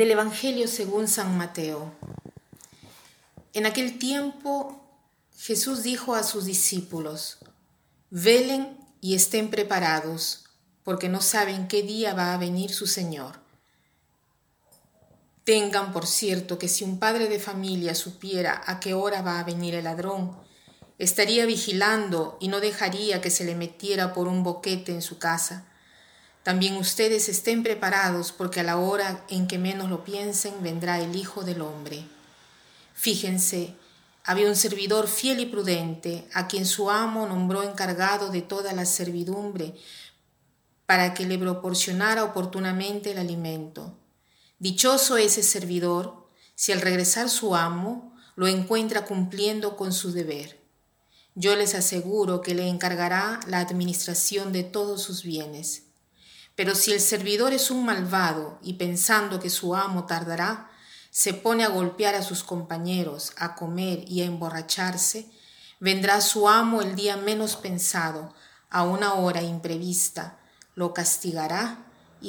Del Evangelio según San Mateo. En aquel tiempo Jesús dijo a sus discípulos, velen y estén preparados, porque no saben qué día va a venir su Señor. Tengan por cierto que si un padre de familia supiera a qué hora va a venir el ladrón, estaría vigilando y no dejaría que se le metiera por un boquete en su casa también ustedes estén preparados porque a la hora en que menos lo piensen vendrá el Hijo del Hombre. Fíjense, había un servidor fiel y prudente a quien su amo nombró encargado de toda la servidumbre para que le proporcionara oportunamente el alimento. Dichoso ese servidor si al regresar su amo lo encuentra cumpliendo con su deber. Yo les aseguro que le encargará la administración de todos sus bienes. Pero si el servidor es un malvado y pensando que su amo tardará, se pone a golpear a sus compañeros, a comer y a emborracharse, vendrá su amo el día menos pensado, a una hora imprevista, lo castigará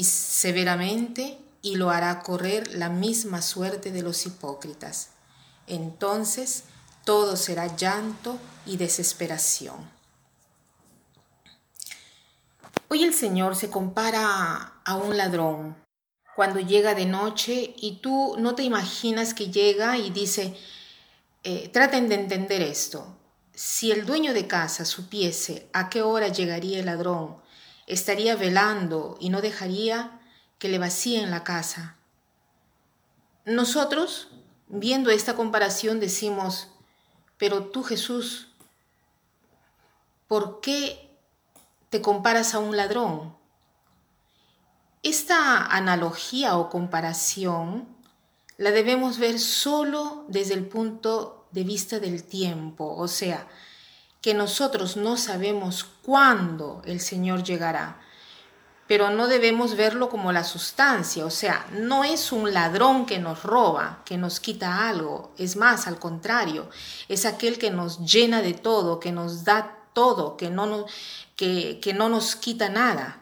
severamente y lo hará correr la misma suerte de los hipócritas. Entonces todo será llanto y desesperación. Hoy el Señor se compara a un ladrón cuando llega de noche y tú no te imaginas que llega y dice, eh, traten de entender esto. Si el dueño de casa supiese a qué hora llegaría el ladrón, estaría velando y no dejaría que le vacíen la casa. Nosotros, viendo esta comparación, decimos, pero tú Jesús, ¿por qué te comparas a un ladrón. Esta analogía o comparación la debemos ver solo desde el punto de vista del tiempo, o sea, que nosotros no sabemos cuándo el Señor llegará, pero no debemos verlo como la sustancia, o sea, no es un ladrón que nos roba, que nos quita algo, es más, al contrario, es aquel que nos llena de todo, que nos da todo, que no nos, que, que no nos quita nada.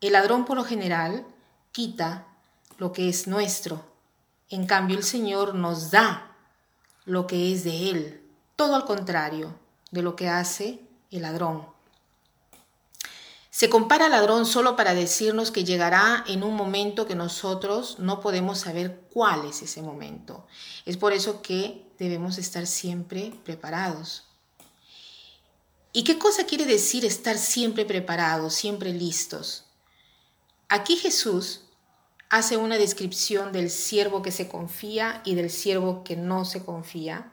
El ladrón por lo general quita lo que es nuestro. En cambio el Señor nos da lo que es de Él. Todo al contrario de lo que hace el ladrón. Se compara al ladrón solo para decirnos que llegará en un momento que nosotros no podemos saber cuál es ese momento. Es por eso que debemos estar siempre preparados. ¿Y qué cosa quiere decir estar siempre preparados, siempre listos? Aquí Jesús hace una descripción del siervo que se confía y del siervo que no se confía.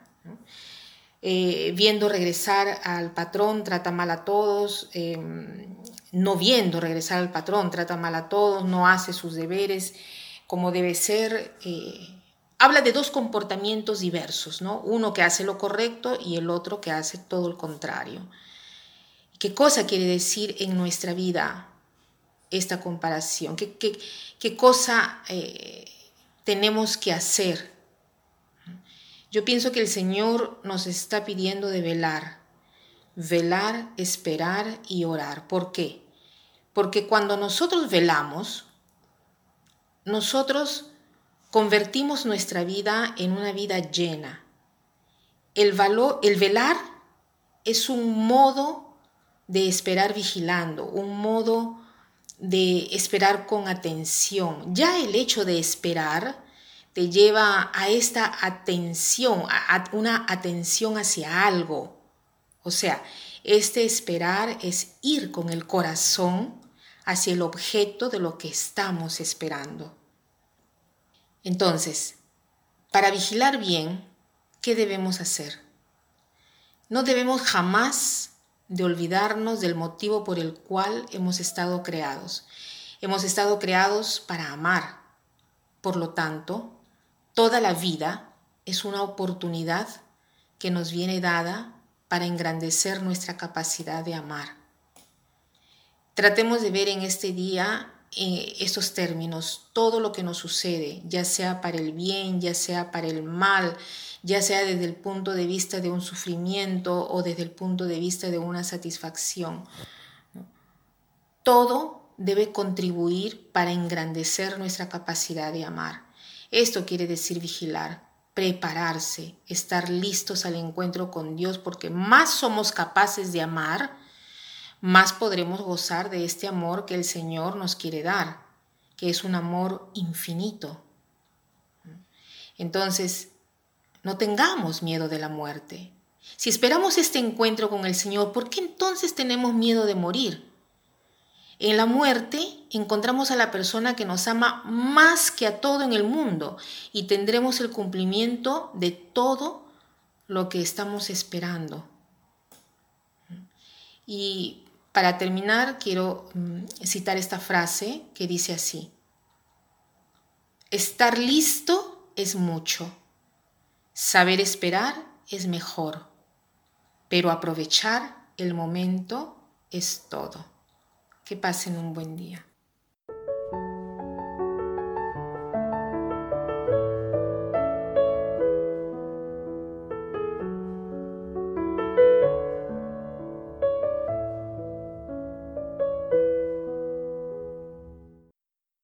Eh, viendo regresar al patrón, trata mal a todos. Em, no viendo regresar al patrón, trata mal a todos, no hace sus deberes como debe ser. Eh, habla de dos comportamientos diversos, ¿no? Uno que hace lo correcto y el otro que hace todo el contrario. ¿Qué cosa quiere decir en nuestra vida esta comparación? ¿Qué, cosa eh, tenemos que hacer? Yo pienso que el Señor nos está pidiendo de velar, velar, esperar y orar. ¿Por qué? Porque cuando nosotros velamos, nosotros convertimos nuestra vida en una vida llena. El, velar es un modo de esperar vigilando, un modo de esperar con atención. Ya el hecho de esperar te lleva a esta atención, a una atención hacia algo. O sea, este esperar es ir con el corazón hacia el objeto de lo que estamos esperando. Entonces, para vigilar bien, ¿qué debemos hacer? No debemos jamás de olvidarnos del motivo por el cual hemos estado creados. Hemos estado creados para amar. Por lo tanto, toda la vida es una oportunidad que nos viene dada para engrandecer nuestra capacidad de amar. Tratemos de ver en este día eh, estos términos, todo lo que nos sucede, ya sea para el bien, ya sea para el mal, ya sea desde el punto de vista de un sufrimiento o desde el punto de vista de una satisfacción. Todo debe contribuir para engrandecer nuestra capacidad de amar. Esto quiere decir vigilar, prepararse, estar listos al encuentro con Dios, porque más somos capaces de amar, más podremos gozar de este amor que el Señor nos quiere dar, que es un amor infinito. Entonces, no tengamos miedo de la muerte. Si esperamos este encuentro con el Señor, ¿por qué entonces tenemos miedo de morir? En la muerte encontramos a la persona que nos ama más que a todo en el mundo y tendremos el cumplimiento de todo lo que estamos esperando. Y para terminar, quiero mm, citar esta frase que dice así. Estar listo es mucho. Saber esperar es mejor. Pero aprovechar el momento es todo. Que pasen un buen día.